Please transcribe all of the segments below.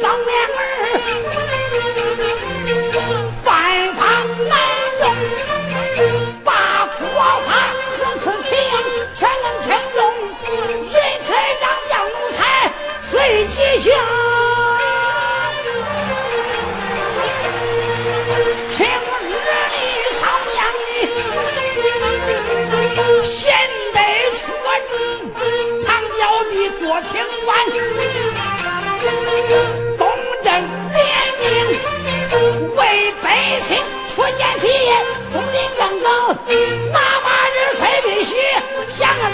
方面儿犯法难容，把国法和私情全能轻重，人才让将奴才随记祥。平日里操秧笛，闲得出门唱小，做清官。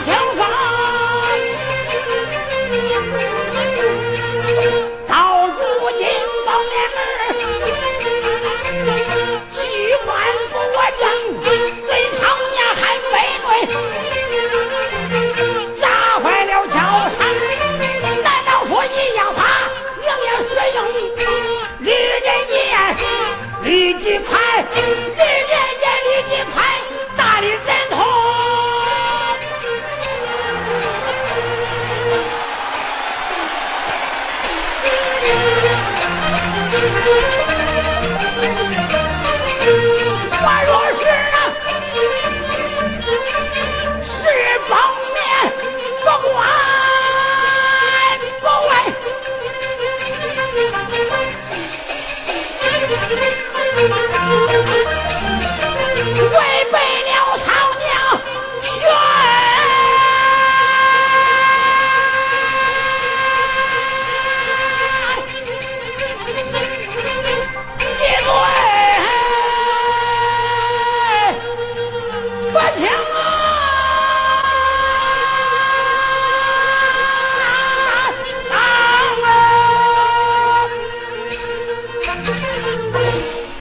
清风到如今老脸儿气官不稳最操娘还被累砸坏了桥伤难道说一样花娘娘说用绿针一样绿几我若是啊是包勉不管不问